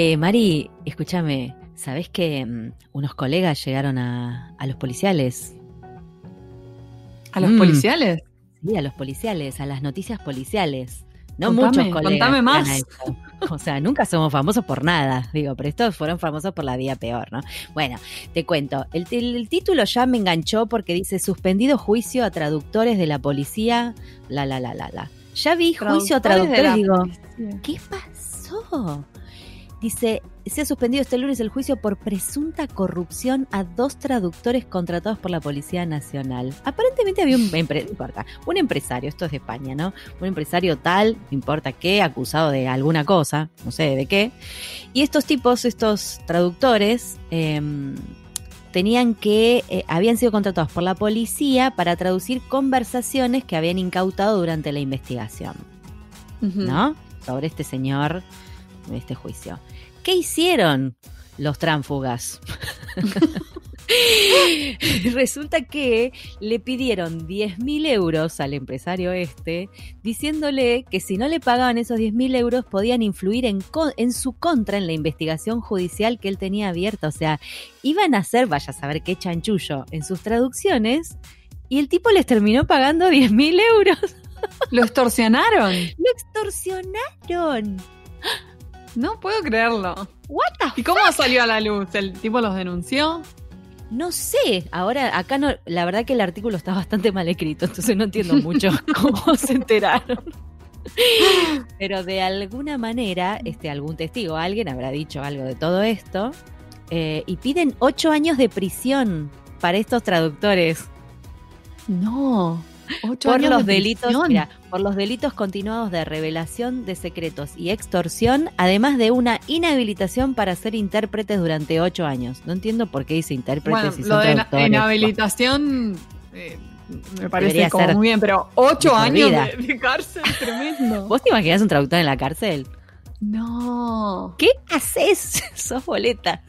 Eh, Mari, escúchame, ¿sabés que mm, unos colegas llegaron a, a los policiales? ¿A los Mm. policiales? Sí, a los policiales, a las noticias policiales. No Contame, muchos colegas. contame más. O sea, nunca somos famosos por nada, digo, pero estos fueron famosos por la vía peor, ¿no? Bueno, te cuento. El, título ya me enganchó porque dice suspendido juicio a traductores de la policía, la, la, la, la, la. Ya vi juicio a Traductores digo, policía. ¿Qué pasó? Dice, se ha suspendido este lunes el juicio por presunta corrupción a dos traductores contratados por la Policía Nacional. Aparentemente había un, empre- no importa, un empresario, esto es de España, ¿no? Un empresario tal, no importa qué, acusado de alguna cosa, no sé de qué. Y estos tipos, estos traductores, em, tenían que, eh, habían sido contratados por la policía para traducir conversaciones que habían incautado durante la investigación. ¿no? Sobre este señor, este juicio. ¿Qué hicieron los tránfugas? Resulta que le pidieron 10 mil euros al empresario este, diciéndole que si no le pagaban esos 10 mil euros podían influir en, en su contra en la investigación judicial que él tenía abierta. O sea, iban a hacer, vaya a saber qué chanchullo, en sus traducciones. Y el tipo les terminó pagando 10 mil euros. ¿Lo extorsionaron? ¡Lo extorsionaron! No puedo creerlo. ¿What the ¿Y cómo salió a la luz? ¿El tipo los denunció? No sé, ahora acá no, la verdad que el artículo está bastante mal escrito, entonces no entiendo mucho cómo se enteraron. Pero de alguna manera, este, algún testigo, alguien habrá dicho algo de todo esto, eh, y piden ocho años de prisión para estos traductores No. Ocho por los de delitos, mira, por los delitos continuados de revelación de secretos y extorsión, además de una inhabilitación para ser intérpretes durante ocho años. No entiendo por qué dice intérpretes Bueno, si lo de traductores. inhabilitación eh, me parece Debería como muy bien, pero ocho años de, de cárcel, tremendo. ¿Vos te imaginás un traductor en la cárcel? No. ¿Qué haces? Sos boleta.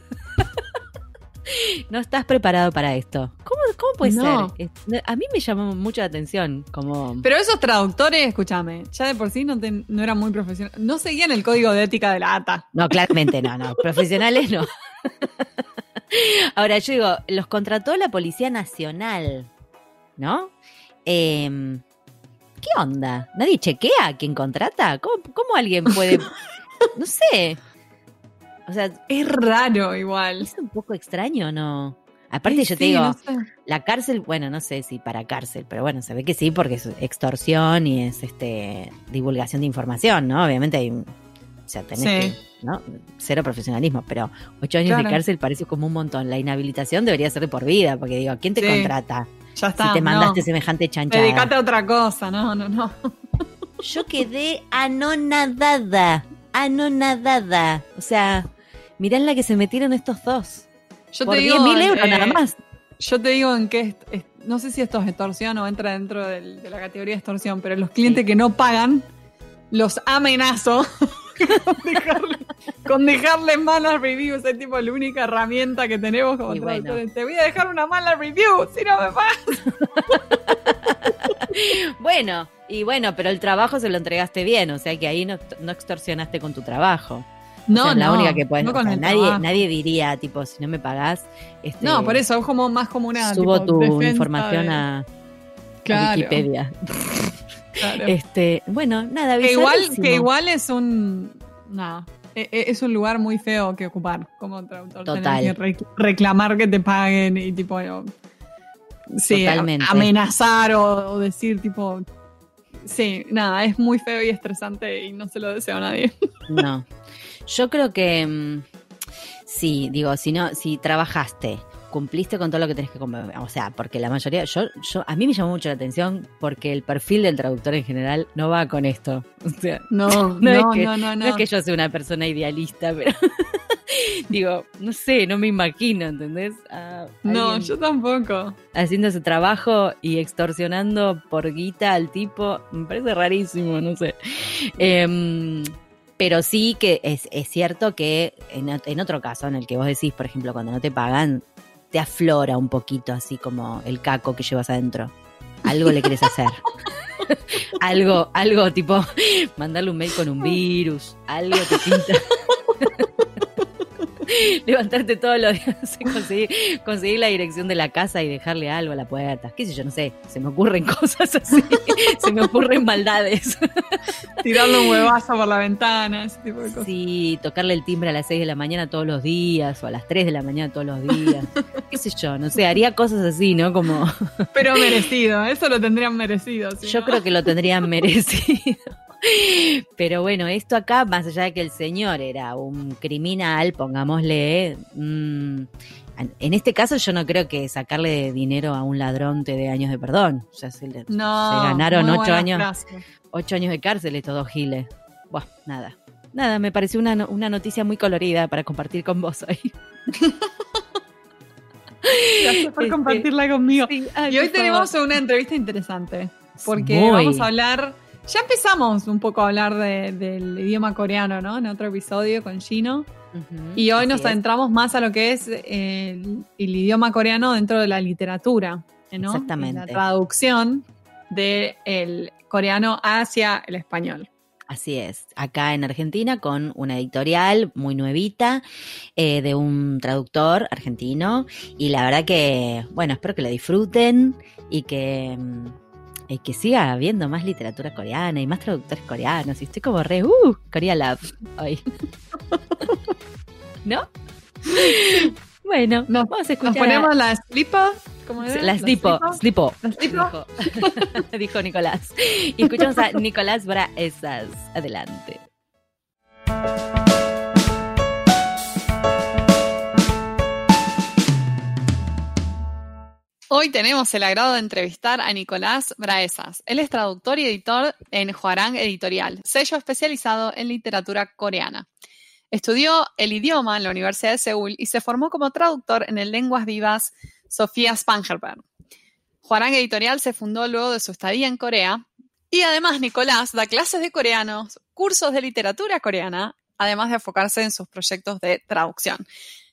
No estás preparado para esto. ¿Cómo, cómo puede No. ser? A mí me llamó mucho la atención. Como. Pero esos traductores, escúchame, ya de por sí no, te- no eran muy profesionales. No seguían el código de ética de la ATA. No, claramente no, no. Profesionales no. Ahora, yo digo, los contrató la Policía Nacional, ¿no? Em, ¿Qué onda? ¿Nadie chequea a quién contrata? ¿Cómo, cómo alguien puede.? No sé. O sea, Es raro igual. es un poco extraño, ¿no? Aparte, yo te digo, no sé. la cárcel, bueno, no sé si para cárcel, pero bueno, se ve que sí, porque es extorsión y es este divulgación de información, ¿no? Obviamente hay. O sea, tenés Sí. que. ¿no? Cero profesionalismo, pero ocho años Claro. de cárcel parece como un montón. La inhabilitación debería ser de por vida, porque digo, ¿quién te Sí. contrata Ya está. si te mandaste no. semejante chanchada? Dedicate a otra cosa, no, no, no. Yo quedé anonadada, anonadada. O sea, mirá en la que se metieron estos dos. Yo por te 10 digo, mil euros eh, nada más. Yo te digo en qué, no sé si esto es extorsión o entra dentro del- de la categoría de extorsión, pero los clientes que no pagan, los amenazo con, dejarle, con dejarle malas reviews. Es tipo la única herramienta que tenemos como bueno. Te voy a dejar una mala review si no me pagas. Bueno, y bueno, pero el trabajo se lo entregaste bien, o sea que ahí no, no extorsionaste con tu trabajo. No, O sea, es la no, única que no o sea, el nadie, trabajo. nadie diría, tipo, si no me pagás, este, No, por eso es como más como una. subo tipo, tu información de- a, Wikipedia. claro. Este, bueno, nada, que igual, que igual es un. Nada. e- e- Es un lugar muy feo que ocupar como traductor. Total. que reclamar que te paguen y tipo. no, sí, Totalmente. amenazar o, o decir tipo. Sí, nada, es muy feo y estresante y no se lo deseo a nadie. No. Yo creo que mm, sí, digo, si no, si trabajaste, cumpliste con todo lo que tenés que cumplir. O sea, porque la mayoría, yo, yo, a mí me llamó mucho la atención porque el perfil del traductor en general no va con esto. O sea, No, No, no, es que- no, no, no es que yo sea una persona idealista, pero digo, no sé, no me imagino, ¿entendés? No, yo tampoco. haciendo ese trabajo y extorsionando por guita al tipo, me parece rarísimo, no sé. Em, pero sí que es, es cierto que en, ot- en otro caso, en el que vos decís, por ejemplo, cuando no te pagan, te aflora un poquito así como el caco que llevas adentro. Algo le quieres hacer. algo, algo tipo, mandarle un mail con un virus, algo te pinta. levantarte todos los días, conseguir, conseguir la dirección de la casa y dejarle algo a la puerta. Qué sé yo, no sé, se me ocurren cosas así, se me ocurren maldades. Tirarle un huevazo por la ventana, ese tipo de cosas. Sí, tocarle el timbre a las 6 de la mañana todos los días o a las 3 de la mañana todos los días. Qué sé yo, no sé, haría cosas así, ¿no? Como... Pero merecido, eso lo tendrían merecido. yo creo que lo tendrían merecido. Pero bueno, esto acá, más allá de que el señor era un criminal, pongámosle, mm, en este caso yo no creo que sacarle dinero a un ladrón te dé años de perdón. Ya se, le, no, se ganaron ocho años, ocho años de cárcel estos dos giles. Buah, nada. Nada, me pareció una, una noticia muy colorida para compartir con vos hoy. Gracias por este, compartirla conmigo. y hoy tenemos una entrevista interesante, porque vamos a hablar ya empezamos un poco a hablar del idioma coreano, ¿no? En otro episodio con Gino. y hoy nos adentramos más a lo que es el, idioma coreano dentro de la literatura, ¿no? Exactamente. la traducción del coreano hacia el español. Así es, acá en Argentina con una editorial muy nuevita eh, de un traductor argentino y la verdad que, bueno, espero que lo disfruten y que y que siga habiendo más literatura coreana y más traductores coreanos. Y estoy como re, uh, Korea Love hoy. ¿No? Bueno, vamos a escuchar. Nos ponemos la slipo. ¿Cómo es? La slipo, slipo. Dijo, dijo Nicolás. Y escuchamos a Nicolás Braesas. Adelante. Hoy tenemos el agrado de entrevistar a Nicolás Braesas. Él es traductor y editor en Huarang Editorial, sello especializado en literatura coreana. Estudió el idioma en la Universidad de Seúl y se formó como traductor en el Lenguas Vivas Sofía Spangerberg. Huarang Editorial se fundó luego de su estadía en Corea y además Nicolás da clases de coreano, cursos de literatura coreana, además de enfocarse en sus proyectos de traducción.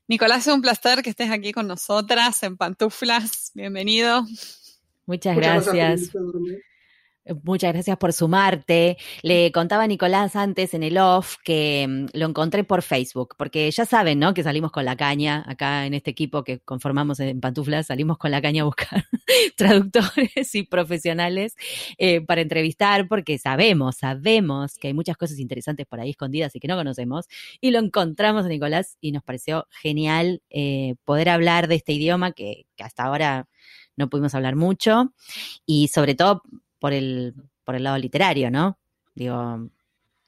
Nicolás, es un placer que estés aquí con nosotras en pantuflas. Bienvenido. Muchas, gracias. Muchas gracias por sumarte. Le contaba a Nicolás antes en el off que mm, lo encontré por Facebook, porque ya saben, ¿no? Que salimos con la caña, acá en este equipo que conformamos en Pantuflas, salimos con la caña a buscar traductores y profesionales eh, para entrevistar, porque sabemos, sabemos que hay muchas cosas interesantes por ahí escondidas y que no conocemos, y lo encontramos a Nicolás y nos pareció genial eh, poder hablar de este idioma que hasta ahora no pudimos hablar mucho y sobre todo por el, por el lado literario, ¿no? Digo,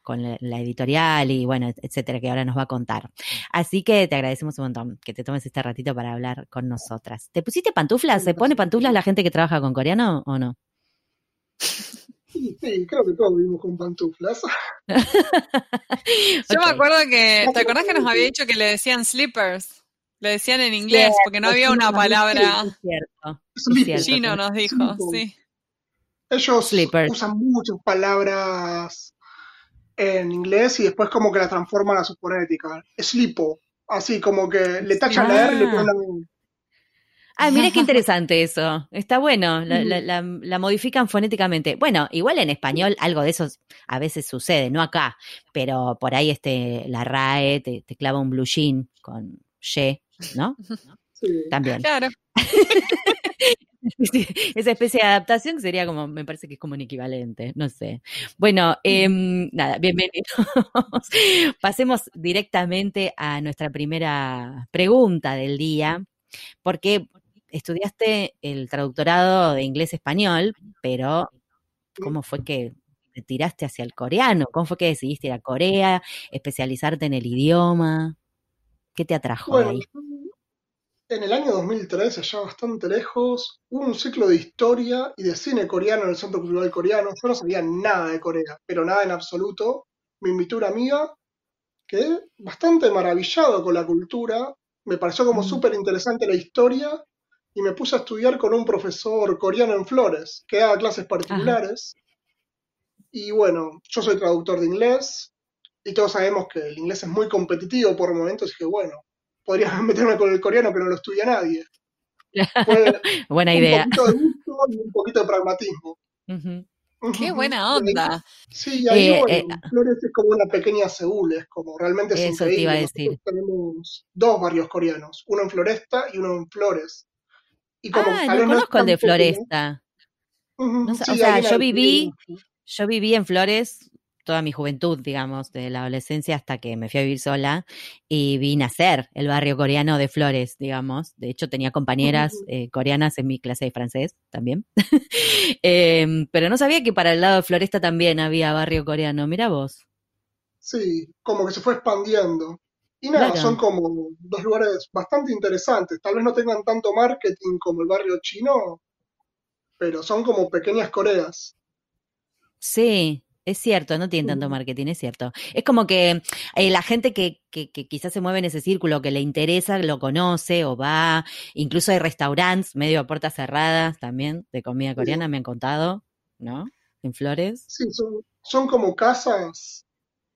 con la, editorial y bueno, etcétera, que ahora nos va a contar. Así que te agradecemos un montón que te tomes este ratito para hablar con nosotras. ¿Te pusiste pantuflas? ¿Se pone pantuflas la gente que trabaja con coreano o no? Sí, creo que todos vivimos con pantuflas. Yo me acuerdo que, ¿te acordás que nos había dicho que le decían slippers? Le decían en inglés, porque no había una palabra. Es cierto. Chino nos dijo, sí. Ellos usan muchas palabras en inglés y después como que la transforman a su fonética. Slipo, así como que le tachan la R y le ponen la Ah, mira qué interesante eso. Está bueno, la, modifican fonéticamente. Bueno, igual en español algo de eso a veces sucede, no acá, pero por ahí este, la RAE te, clava un blue jean con Y, ¿no? Sí. También. Claro. esa especie de adaptación sería como, me parece que es como un equivalente, no sé. Bueno, em, nada, bienvenidos. Pasemos directamente a nuestra primera pregunta del día, porque estudiaste el traductorado de inglés-español, pero ¿cómo fue que te tiraste hacia el coreano? ¿Cómo fue que decidiste ir a Corea, especializarte en el idioma? ¿Qué te atrajo ahí? En el año 2003, allá bastante lejos, hubo un ciclo de historia y de cine coreano en el Centro Cultural Coreano. Yo no sabía nada de Corea, pero nada en absoluto. Me invitó una amiga, quedé bastante maravillado con la cultura, me pareció como mm. súper interesante la historia y me puse a estudiar con un profesor coreano en Flores, que daba clases particulares. Y bueno, yo soy traductor de inglés y todos sabemos que el inglés es muy competitivo por momentos y que bueno, podría meterme con el coreano que no lo estudia nadie. Buena idea. Un poquito de gusto y un poquito de pragmatismo. Qué buena onda. Sí, y ahí, Eh, bueno, eh, Flores es como una pequeña Seúl, es como realmente es Eso te iba a decir. Tenemos dos barrios coreanos, uno en Floresta y uno en Flores. Y como Ah, no conozco el de Floresta. No sí, o sea, yo viví, yo viví en Flores toda mi juventud, digamos, de la adolescencia hasta que me fui a vivir sola y vi nacer el barrio coreano de Flores, digamos. De hecho, tenía compañeras eh, coreanas en mi clase de francés también. Em, pero no sabía que para el lado de Floresta también había barrio coreano. Mira vos. Sí, como que se fue expandiendo. Y nada, Claro. son como dos lugares bastante interesantes. Tal vez no tengan tanto marketing como el barrio chino, pero son como pequeñas Coreas. Sí, es cierto, no tiene tanto marketing, es cierto. Es como que eh, la gente que, que, que quizás se mueve en ese círculo, que le interesa, lo conoce o va. Incluso hay restaurantes medio a puertas cerradas también de comida coreana, me han contado, ¿no? En Flores. Sí, son, son como casas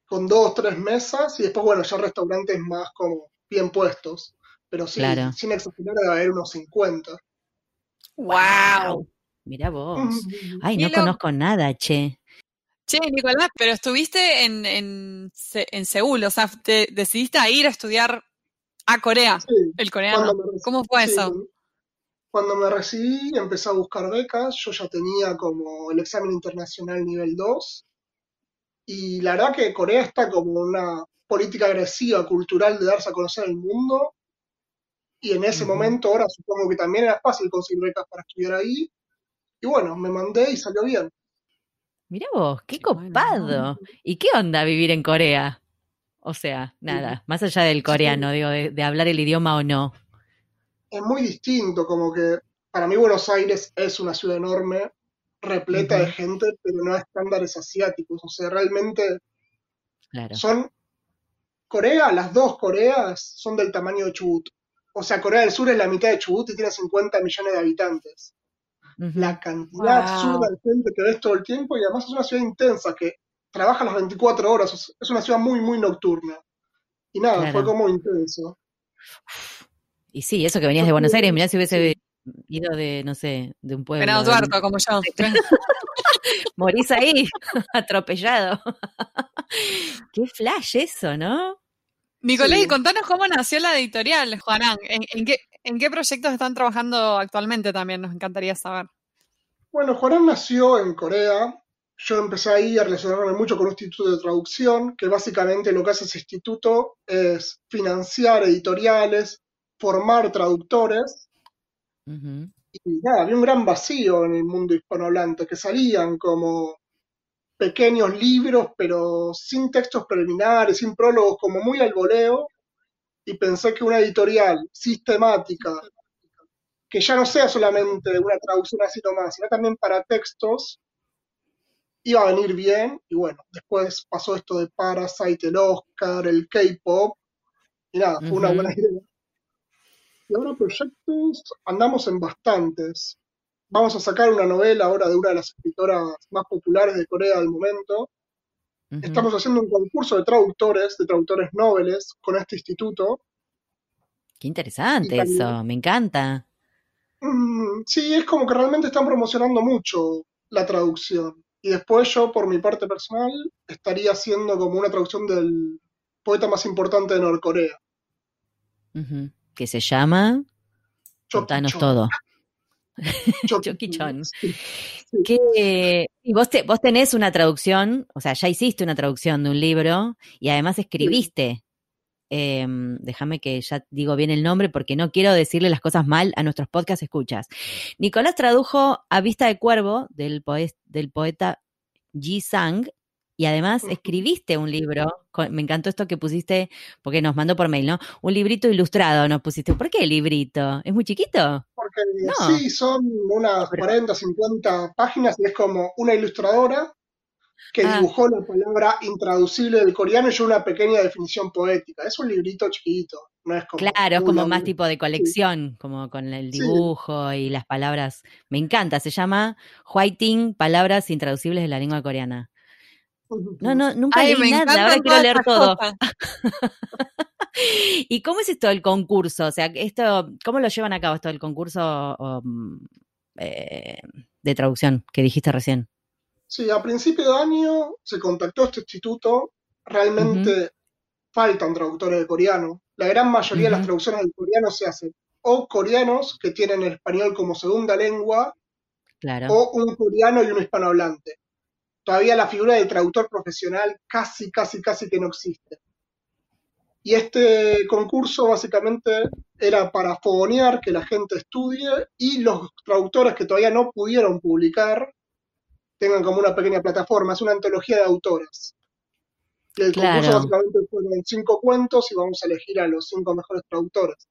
con dos, tres mesas y después, bueno, ya restaurantes más como bien puestos. Pero sí, Claro. sin exagerar, debe haber unos 50. ¡Wow! Mira vos. Ay, no conozco nada, che. Che, Nicolás, pero estuviste en, en, Se- en Seúl, o sea, te decidiste a ir a estudiar a Corea, Sí, el coreano. ¿Cómo fue sí, eso? cuando me recibí empecé a buscar becas, yo ya tenía como el examen internacional nivel 2 y la verdad que Corea está como una política agresiva cultural de darse a conocer al mundo y en ese momento ahora supongo que también era fácil conseguir becas para estudiar ahí y bueno, me mandé y salió bien. Mira vos, qué copado. ¿Y qué onda vivir en Corea? O sea, nada, más allá del coreano, digo, de, de hablar el idioma o no. Es muy distinto, como que para mí Buenos Aires es una ciudad enorme, repleta de gente, pero no a estándares asiáticos, o sea, realmente Claro. son Corea, las dos Coreas son del tamaño de Chubut. O sea, Corea del Sur es la mitad de Chubut y tiene 50 millones de habitantes. La cantidad Wow. absurda de gente que ves todo el tiempo y además es una ciudad intensa que trabaja las 24 horas. Es una ciudad muy, muy nocturna. Y nada, Claro. fue como intenso. Y sí, eso que venías de Buenos Aires, mirá si hubiese ido de, no sé, de un pueblo. Venado del- tuerto, como yo. Morís ahí, atropellado. Qué flash eso, ¿no? Nicolás, Sí. y contanos cómo nació la editorial, Juanán. ¿En, en qué, ¿En qué proyectos están trabajando actualmente también? Nos encantaría saber. Bueno, Juanán nació en Corea. Yo empecé ahí a relacionarme mucho con un instituto de traducción, que básicamente lo que hace ese instituto es financiar editoriales, formar traductores. Y nada, había un gran vacío en el mundo hispanohablante, que salían como pequeños libros, pero sin textos preliminares, sin prólogos, como muy al voleo. Y pensé que una editorial sistemática, que ya no sea solamente una traducción así nomás, sino también para textos, iba a venir bien. Y bueno, después pasó esto de Parasite, el Oscar, el K-pop, y nada, fue una buena idea. Y ahora proyectos, andamos en bastantes. Vamos a sacar una novela ahora de una de las escritoras más populares de Corea del momento. Estamos haciendo un concurso de traductores, de traductores noveles, con este instituto. Qué interesante también- eso, me encanta. Sí, es como que realmente están promocionando mucho la traducción. Y después yo, por mi parte personal, estaría haciendo como una traducción del poeta más importante de Norcorea. Ujú. Que se llama. Contanos todo. Choki Chon. Sí. Que, y vos, te, vos tenés una traducción, o sea, ya hiciste una traducción de un libro y además escribiste. em, déjame que ya digo bien el nombre porque no quiero decirle las cosas mal a nuestros podcast escuchas. Nicolás tradujo A Vista de Cuervo del, poe- del poeta Ji Sang y además escribiste un libro. con- me encantó esto que pusiste, porque nos mandó por mail, ¿no? Un librito ilustrado nos pusiste. ¿Por qué librito? ¿Es muy chiquito? Porque No. sí, son unas Pero- 40, 50 páginas y es como una ilustradora que Ah. dibujó la palabra intraducible del coreano y yo una pequeña definición poética. Es un librito chiquito, no es como. Claro, es como más tipo de colección, como con el Sí. dibujo y las palabras. Me encanta, se llama Whiting, Palabras Intraducibles de la Lengua Coreana. No, no, nunca Ay, leí nada, ahora quiero leer todo. ¿Y cómo es esto del concurso? O sea, esto, ¿cómo lo llevan a cabo esto del concurso mm, eh, de traducción que dijiste recién? Sí, a principio de año se contactó este instituto. Realmente faltan traductores de coreano. La gran mayoría de las traducciones del coreano se hacen o coreanos que tienen el español como segunda lengua Claro. o un coreano y un hispanohablante. Todavía la figura del traductor profesional casi, casi, casi que no existe. Y este concurso básicamente era para fogonear que la gente estudie y los traductores que todavía no pudieron publicar tengan como una pequeña plataforma. Es una antología de autoras. Y el Claro. concurso básicamente fueron cinco cuentos y vamos a elegir a los cinco mejores traductores.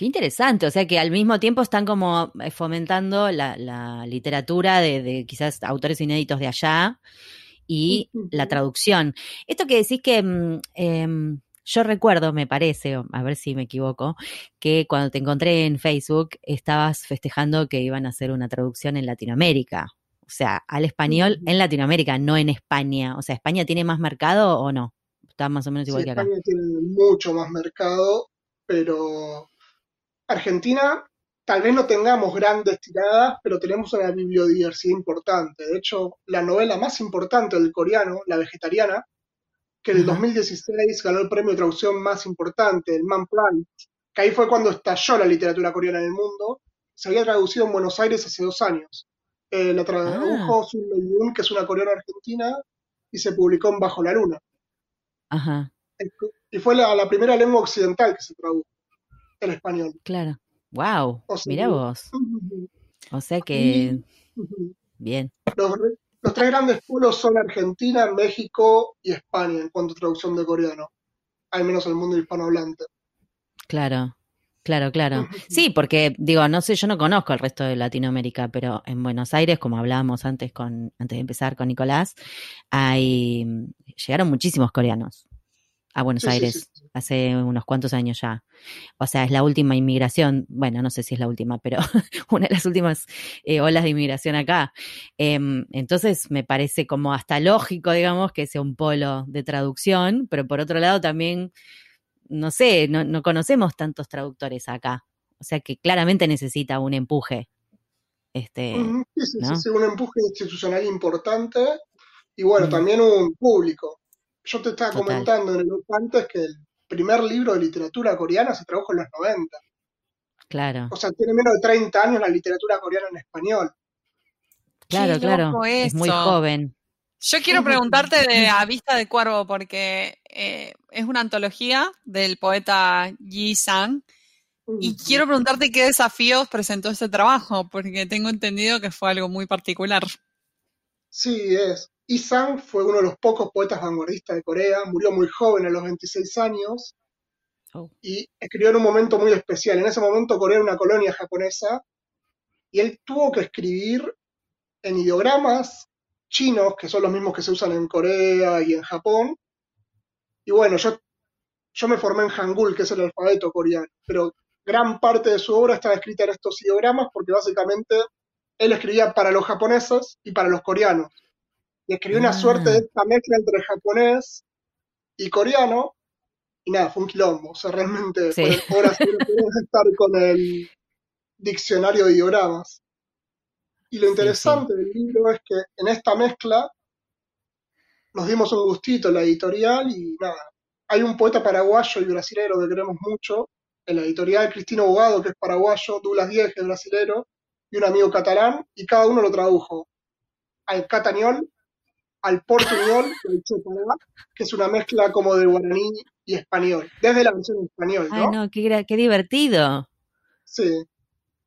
Qué interesante, o sea que al mismo tiempo están como eh, fomentando la, la literatura de, de quizás autores inéditos de allá y la traducción. Esto que decís que mm, em, yo recuerdo, me parece, a ver si me equivoco, que cuando te encontré en Facebook estabas festejando que iban a hacer una traducción en Latinoamérica. O sea, al español en Latinoamérica, no en España. O sea, ¿España tiene más mercado o no? Está más o menos igual que acá. España tiene mucho más mercado, pero Argentina tal vez no tengamos grandes tiradas, pero tenemos una bibliodiversidad importante. De hecho, la novela más importante del coreano, La Vegetariana, que en el Ajá. 2016 ganó el premio de traducción más importante, el Man Plant, que ahí fue cuando estalló la literatura coreana en el mundo, se había traducido en Buenos Aires hace dos años. Eh, la Ah, tradujo Sun Mei-yun, que es una coreana argentina, y se publicó en Bajo la Luna. ajá, Y fue la, la primera lengua occidental que se tradujo en español. claro. Wow, O sea, mira vos. O sea que, y bien. los, los tres grandes pueblos son Argentina, México y España en cuanto a traducción de coreano, al menos en el mundo hispanohablante. Claro, claro, claro. Sí, porque digo, no sé, yo no conozco el resto de Latinoamérica, pero en Buenos Aires, como hablábamos antes con, antes de empezar con Nicolás, hay llegaron muchísimos coreanos a Buenos Sí, Aires sí, sí. hace unos cuantos años ya. O sea, es la última inmigración, bueno, no sé si es la última, pero una de las últimas eh, olas de inmigración acá. Em, entonces me parece como hasta lógico, digamos, que sea un polo de traducción, pero por otro lado también, no sé, no, no conocemos tantos traductores acá. O sea que claramente necesita un empuje. Este, ¿no? un empuje institucional importante y bueno, Mm. también un público. Yo te estaba Total. comentando en el antes que el primer libro de literatura coreana se tradujo en los 90. Claro, O sea, tiene menos de 30 años la literatura coreana en español. claro, Qué claro. loco Es muy joven. Yo quiero preguntarte de A Vista de Cuervo, porque eh, es una antología del poeta Yi Sang, y quiero preguntarte qué desafíos presentó este trabajo, porque tengo entendido que fue algo muy particular. Sí, es. Isang fue uno de los pocos poetas vanguardistas de Corea, murió muy joven a los 26 años Oh. y escribió en un momento muy especial. En ese momento Corea era una colonia japonesa y él tuvo que escribir en ideogramas chinos, que son los mismos que se usan en Corea y en Japón. Y bueno, yo, yo me formé en Hangul, que es el alfabeto coreano, pero gran parte de su obra estaba escrita en estos ideogramas porque básicamente él escribía para los japoneses y para los coreanos. Y escribió una Ah. suerte de esta mezcla entre japonés y coreano. Y nada, fue un quilombo. O sea, realmente Sí. fueron horas estar con el diccionario de ideogramas. Y lo Sí, interesante del libro es que en esta mezcla nos dimos un gustito en la editorial y nada. Hay un poeta paraguayo y brasilero que queremos mucho. En la editorial Cristino Bogado, que es paraguayo, Douglas Diez, que es brasilero, y un amigo catalán, y cada uno lo tradujo al catañol, al chopará, que es una mezcla como de guaraní y español, desde la versión en español, Ay, ¿no? no, qué, divertido. Sí.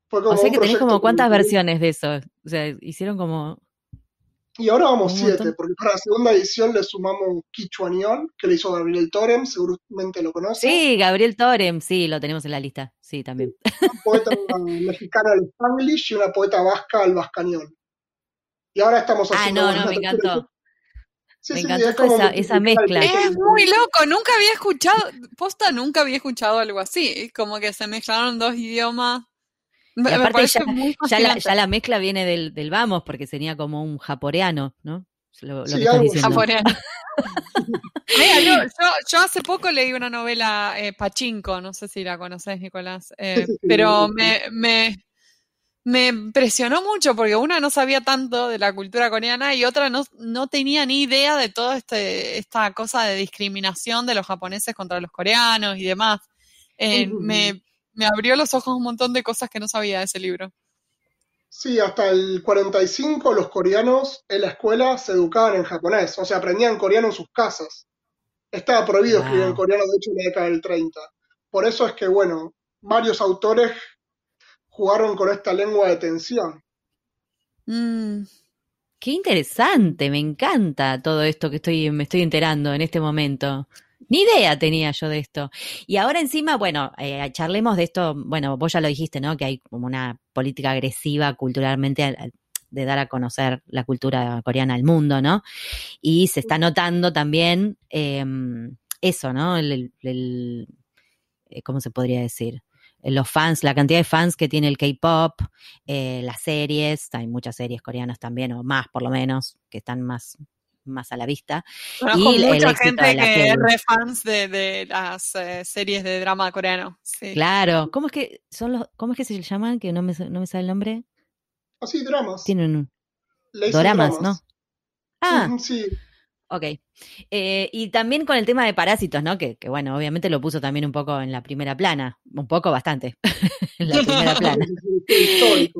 Fue como O sea un que tenés como cuántas muy- versiones de eso. O sea, hicieron como. Y ahora vamos siete, montón. porque para la segunda edición le sumamos Quichuaniol, que le hizo Gabriel Torem, seguramente lo conoce, Sí, Gabriel Torem, sí, lo tenemos en la lista. Sí, también. una poeta mexicana al Spanglish y una poeta vasca al vascañol. Y ahora estamos Ah, haciendo... no, bueno, no, me encantó. Sí, Me sí, encantó es toda como esa- mezcla. Es muy loco, nunca había escuchado, posta nunca había escuchado algo así, como que se mezclaron dos idiomas. Me, Y me aparte ya, muy ya, la, fascinante. ya la mezcla viene del, del vamos, porque sería como un japoreano, ¿no? Lo, lo Sí, que estás algo diciendo. Japoneano. Mira, yo, yo, yo hace poco leí una novela, eh, Pachinko, no sé si la conoces, Nicolás, eh, pero me, me impresionó mucho porque una no sabía tanto de la cultura coreana y otra no, no tenía ni idea de toda este, esta cosa de discriminación de los japoneses contra los coreanos y demás. Eh, me, me abrió los ojos un montón de cosas que no sabía de ese libro. Sí, hasta el 45 los coreanos en la escuela se educaban en japonés, o sea, aprendían coreano en sus casas. Estaba prohibido escribir en coreano, de hecho, en la década del 30. Por eso es que, bueno, varios autores jugaron con esta lengua de tensión. Mm. Qué interesante, me encanta todo esto que estoy, me estoy enterando en este momento. Ni idea tenía yo de esto. Y ahora encima, bueno, eh, charlemos de esto, bueno, vos ya lo dijiste, ¿no? Que hay como una política agresiva culturalmente de dar a conocer la cultura coreana al mundo, ¿no? Y se está notando también em, eso, ¿no? El, el, eh, ¿Cómo se podría decir? Los fans, la cantidad de fans que tiene el K-pop, eh, las series, hay muchas series coreanas también, o más por lo menos, que están más, más a la vista. y mucha gente que es re fans de, las eh, series de drama coreano. Claro, ¿cómo es que son los, cómo es que se llaman? Que no me, no me sale el nombre. Así, ah, dramas. Tienen un. Doramas, ¿no? Ah, sí. Ok. Eh, y también con el tema de parásitos, ¿no? Que, bueno, obviamente lo puso también un poco en la primera plana, un poco bastante, en la primera plana.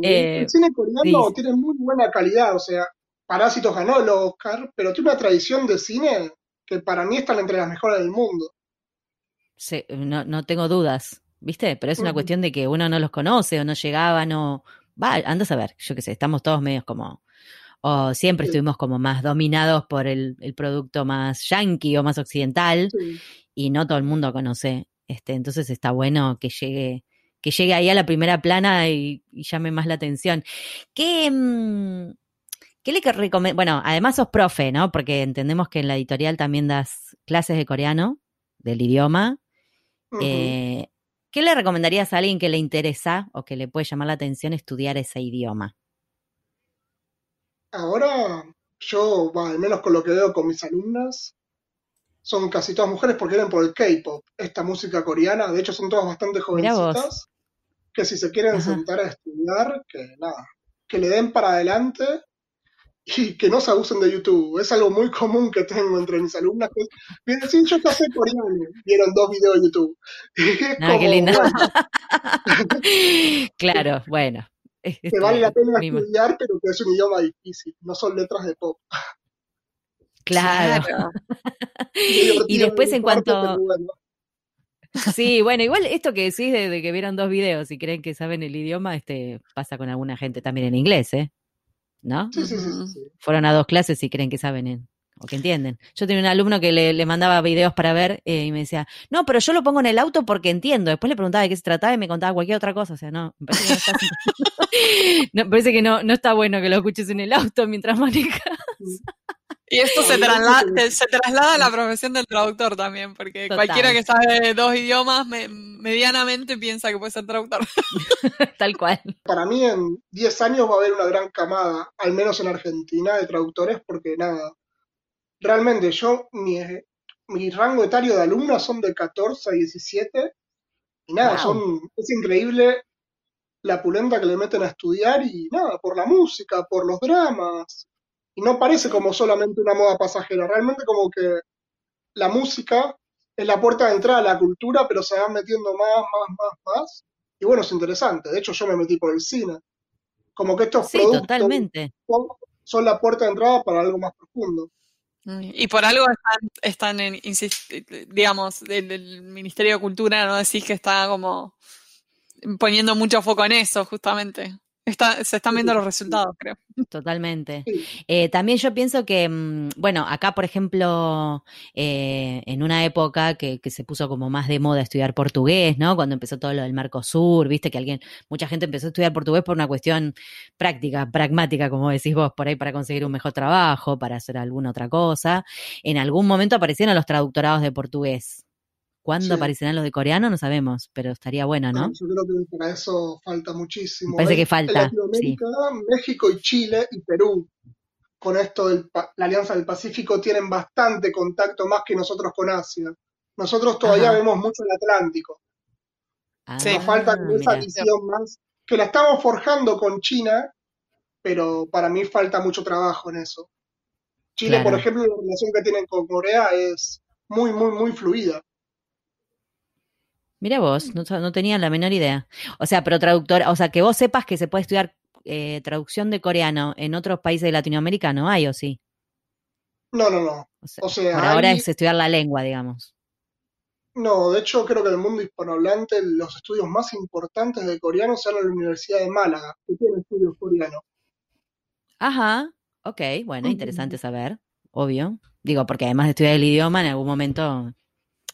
Eh, el cine coreano tiene muy buena calidad, o sea, Parásitos ganó el Oscar, pero tiene una tradición de cine que para mí está entre las mejores del mundo. Sí, no, no tengo dudas, ¿viste? Pero es una cuestión de que uno no los conoce o no llegaba, no... Va, andas a ver, yo qué sé, estamos todos medios como o siempre estuvimos como más dominados por el, producto más yankee o más occidental y no todo el mundo conoce. Este, entonces está bueno que llegue, que llegue ahí a la primera plana y, llame más la atención. ¿Qué, mm, qué le recomiendo? Bueno, además sos profe, ¿no? Porque entendemos que en la editorial también das clases de coreano, del idioma. Eh, ¿Qué le recomendarías a alguien que le interesa o que le puede llamar la atención estudiar ese idioma? Ahora, yo, al menos con lo que veo con mis alumnas, son casi todas mujeres porque vienen por el K-pop, esta música coreana. De hecho, son todas bastante jovencitas. Que si se quieren sentar a estudiar, que nada, que le den para adelante y que no se abusen de YouTube. Es algo muy común que tengo entre mis alumnas. Que vienen, sí, yo sé coreano. Vieron dos videos de YouTube. Ah, qué lindo. claro, bueno que este, vale la pena estudiar, pero que es un idioma difícil, no son letras de pop. Claro. y después en cuanto... Sí, bueno, igual esto que decís de, que vieron dos videos y creen que saben el idioma, este pasa con alguna gente también en inglés, ¿eh? ¿No? Sí, sí, sí, Fueron a dos clases y creen que saben en, o que entienden. Yo tenía un alumno que le, mandaba videos para ver eh, y me decía, no, pero yo lo pongo en el auto porque entiendo. Después le preguntaba de qué se trataba y me contaba cualquier otra cosa. O sea, no, me parece que no está, no, parece que no, no está bueno que lo escuches en el auto mientras manejas. Y esto se traslada, se traslada a la profesión del traductor también, porque cualquiera que sabe dos idiomas medianamente piensa que puede ser traductor. Tal cual. Para mí en 10 años va a haber una gran camada, al menos en Argentina, de traductores, porque nada, realmente yo, mi, mi rango etario de alumnos son de 14 a 17, y nada, son, es increíble la pulenta que le meten a estudiar y nada, por la música, por los dramas. Y no parece como solamente una moda pasajera, realmente como que la música es la puerta de entrada a la cultura, pero se van metiendo más, más, más, más. Y bueno, es interesante. De hecho, yo me metí por el cine. Como que estos productos totalmente. son la puerta de entrada para algo más profundo. Y por algo están, en, digamos, del, Ministerio de Cultura, ¿no? Decís que está como poniendo mucho foco en eso, justamente se están viendo los resultados, creo. Totalmente. Eh, también yo pienso que, mm, bueno, acá, por ejemplo, eh, en una época que, se puso como más de moda estudiar portugués, ¿no? Cuando empezó todo lo del Mercosur, viste que alguien, mucha gente empezó a estudiar portugués por una cuestión práctica, pragmática, como decís vos, por ahí para conseguir un mejor trabajo, para hacer alguna otra cosa. En algún momento aparecieron los traductorados de portugués. ¿Cuándo aparecerán los de coreano? No sabemos, pero estaría bueno, ¿no? yo creo que para eso falta muchísimo. parece que falta. Latinoamérica, México y Chile y Perú, con esto de la Alianza del Pacífico, tienen bastante contacto más que nosotros con Asia. Nosotros todavía vemos mucho el Atlántico. sí. Nos falta esa visión más que la estamos forjando con China, pero para mí falta mucho trabajo en eso. Chile, Claro. por ejemplo, la relación que tienen con Corea es muy, muy, muy fluida. Mira vos, no, no tenía la menor idea. O sea, pero traductora, o sea, que vos sepas que se puede estudiar eh, traducción de coreano en otros países de Latinoamérica, ¿no hay o sí? No, no, no. O sea, O sea, por ahora es estudiar la lengua, digamos. No, de hecho creo que en el mundo hispanohablante los estudios más importantes de coreano son en la Universidad de Málaga, que tiene estudios coreanos. Ajá, ok, bueno, interesante saber, obvio. Digo, porque además de estudiar el idioma, en algún momento,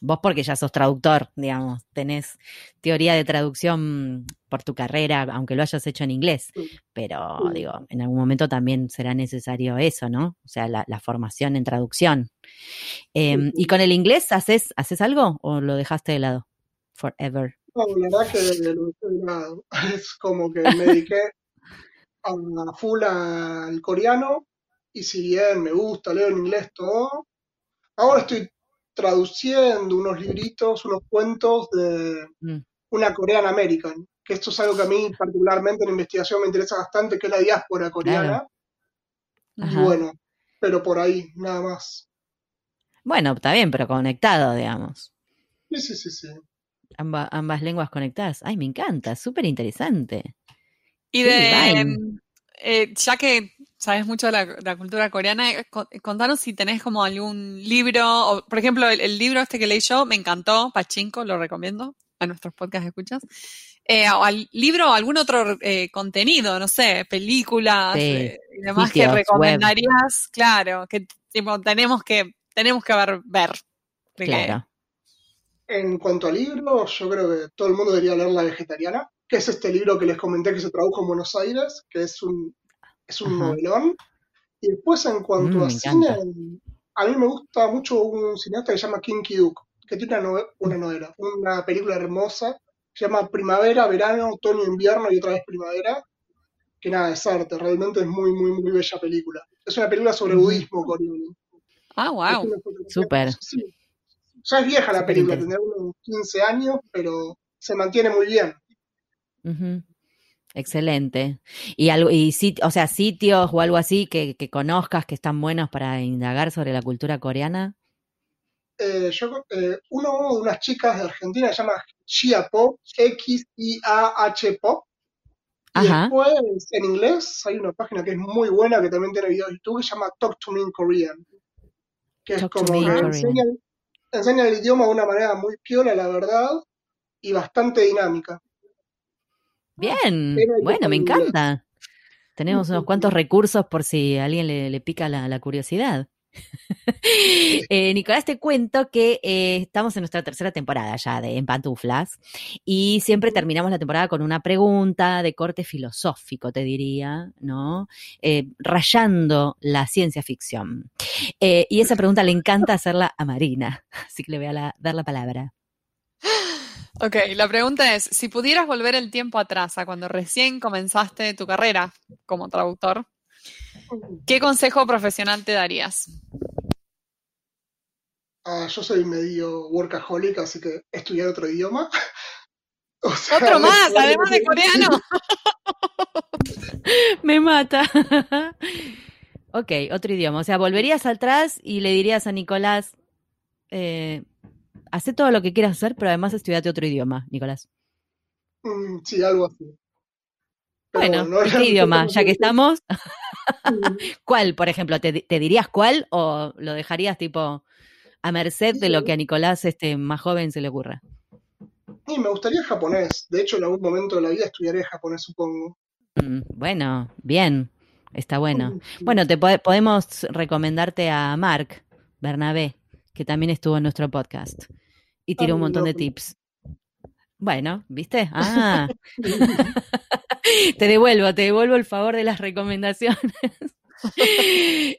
vos porque ya sos traductor, digamos, tenés teoría de traducción por tu carrera, aunque lo hayas hecho en inglés, pero digo, en algún momento también será necesario eso, ¿no? O sea, la, la formación en traducción. Em, ¿Y con el inglés haces, haces algo o lo dejaste de lado? Forever. No, la verdad que lo dejé de lado. Es como que me dediqué a full al coreano y si bien me gusta, leo en inglés todo, ahora estoy traduciendo unos libritos, unos cuentos de Mm, una Korean American, que esto es algo que a mí particularmente en investigación me interesa bastante, que es la diáspora coreana. Y bueno, pero por ahí, nada más. Bueno, está bien, pero conectado, digamos. Sí, sí, sí, sí. Amba- ambas lenguas conectadas. Ay, me encanta, súper interesante. Y de, eh, ya que sabes mucho de la, de la cultura coreana, eh, con- contanos si tenés como algún libro, o por ejemplo, el, el libro este que leí yo me encantó, Pachinko, lo recomiendo a nuestros podcast escuchas. Eh, o al libro o algún otro eh, contenido, no sé, películas Sí, eh, y demás sitios, que web. recomendarías, claro, que tipo, tenemos que tenemos que ver. ver Claro. En cuanto a libros, yo creo que todo el mundo debería leer La Vegetariana, que es este libro que les comenté que se tradujo en Buenos Aires, que es un, es un novelón. Y después, en cuanto Mm, a cine, encanta. a mí me gusta mucho un cineasta que se llama Kim Ki-duk, que tiene una, nove- una novela, una película hermosa, se llama Primavera, Verano, Otoño, Invierno y otra vez Primavera, que nada, es arte, realmente es muy, muy, muy bella película. Es una película sobre budismo coreano. Ah, wow. Súper. sí. Ya es vieja la película, tendrá unos 15 años, pero se mantiene muy bien. Ujú. Excelente. Y algo, y sit- o sea, sitios o algo así que, que conozcas que están buenos para indagar sobre la cultura coreana. Eh, yo, eh, uno de unas chicas de Argentina se llama Chia Pop, X-I-A-H Pop. Y Ajá. después, en inglés, hay una página que es muy buena, que también tiene videos de YouTube, que se llama Talk to Me in Korean. Que es Talk como que enseña el idioma de una manera muy piola, la verdad, y bastante dinámica. Bien. Bueno, me encanta. Tenemos unos cuantos recursos por si a alguien le, le pica la, la curiosidad. Eh, Nicolás, te cuento que eh, estamos en nuestra tercera temporada ya de En Pantuflas y siempre terminamos la temporada con una pregunta de corte filosófico, te diría, ¿no? Eh, rayando la ciencia ficción. Y esa pregunta le encanta hacerla a Marina, así que le voy a la- dar la palabra. Ok, la pregunta es, si pudieras volver el tiempo atrás a cuando recién comenzaste tu carrera como traductor, ¿qué consejo profesional te darías? Ah, yo soy medio workaholic, así que estudiar otro idioma. O sea, Otro más, además de coreano. Me mata. ok, otro idioma. O sea, volverías atrás y le dirías a Nicolás, eh, hace todo lo que quieras hacer, pero además estudiate otro idioma, Nicolás. Mm, sí, algo así. Pero Bueno, no ¿y era- qué idioma? Ya que estamos, ¿cuál, por ejemplo? ¿Te, te dirías cuál o lo dejarías tipo a merced de lo que a Nicolás, este más joven, se le ocurra? Y me gustaría japonés. De hecho, en algún momento de la vida estudiaré japonés, supongo. Mm, bueno, bien, está bueno. Mm, Bueno, te po- podemos recomendarte a Mark Bernabé, que también estuvo en nuestro podcast y tiró un montón de tips. Bueno, ¿viste? Ah, te devuelvo, te devuelvo el favor de las recomendaciones.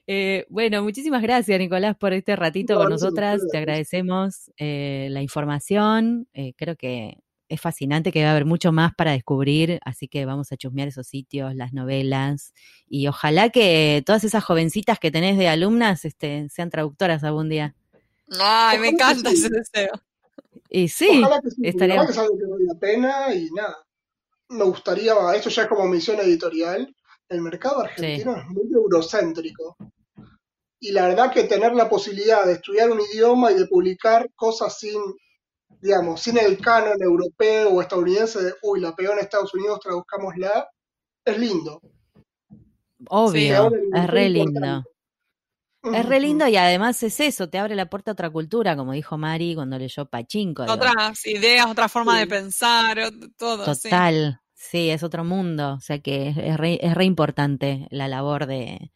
Eh, bueno, muchísimas gracias, Nicolás, por este ratito No, con nosotras. Te agradecemos eh, la información. Eh, creo que es fascinante que va a haber mucho más para descubrir, así que vamos a chusmear esos sitios, las novelas, y ojalá que todas esas jovencitas que tenés de alumnas este, sean traductoras algún día. Ay, me encanta ese deseo. Y sí, Ojalá que sí, estaría- que es algo que vale la pena y nada. me gustaría, esto ya es como misión editorial, el mercado argentino es muy eurocéntrico. Y la verdad que tener la posibilidad de estudiar un idioma y de publicar cosas sin, digamos, sin el canon europeo o estadounidense de, uy, la pegó en Estados Unidos, traduzcámosla, es lindo. Obvio, es re lindo. Es re lindo y además es eso, te abre la puerta a otra cultura, como dijo Mari cuando leyó Pachinko. Otras ideas, otra forma de pensar, todo. Total, sí. es otro mundo. O sea que es re, es re importante la labor de,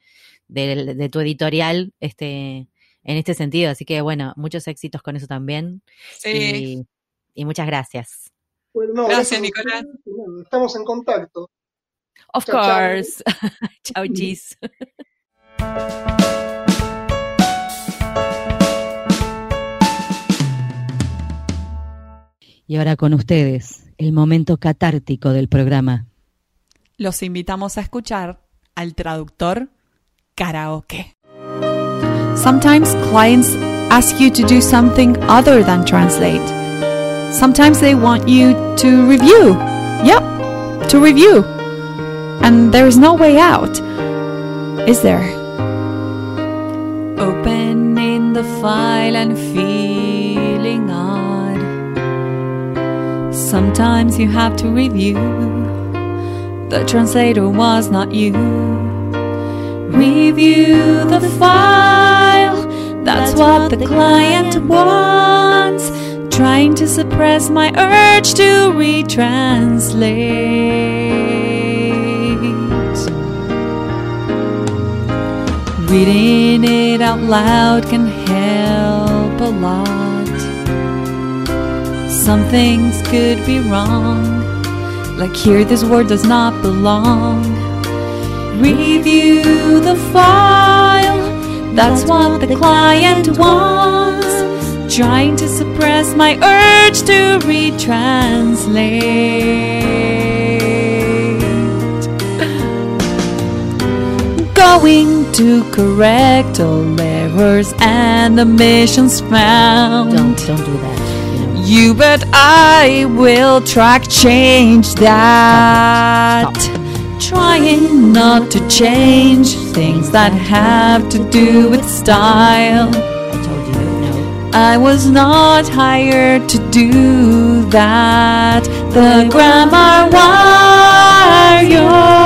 de, tu editorial este, en este sentido. Así que bueno, muchos éxitos con eso también. Sí. Y, muchas gracias. gracias, Nicolás. Estamos en contacto. Of course. Chao, chis. Y ahora con ustedes, el momento catártico del programa. Los invitamos a escuchar al traductor karaoke. Sometimes clients ask you to do something other than translate. Sometimes they want you to review. Yep, to review. And there's no way out, is there? Opening the file and feeling odd. Sometimes you have to review. The translator was not you. Review the file, that's what the client wants. Trying to suppress my urge to retranslate. Reading it out loud can help a lot. Some things could be wrong, like here this word does not belong. Review the file, that's what the client wants. Trying to suppress my urge to retranslate. going to correct all errors and omissions found. Don't don't do that. You, but I will track change that. Stop. Stop. Trying not to change things that have to do with style. I told you no. I was not hired to do that. The grammar warrior.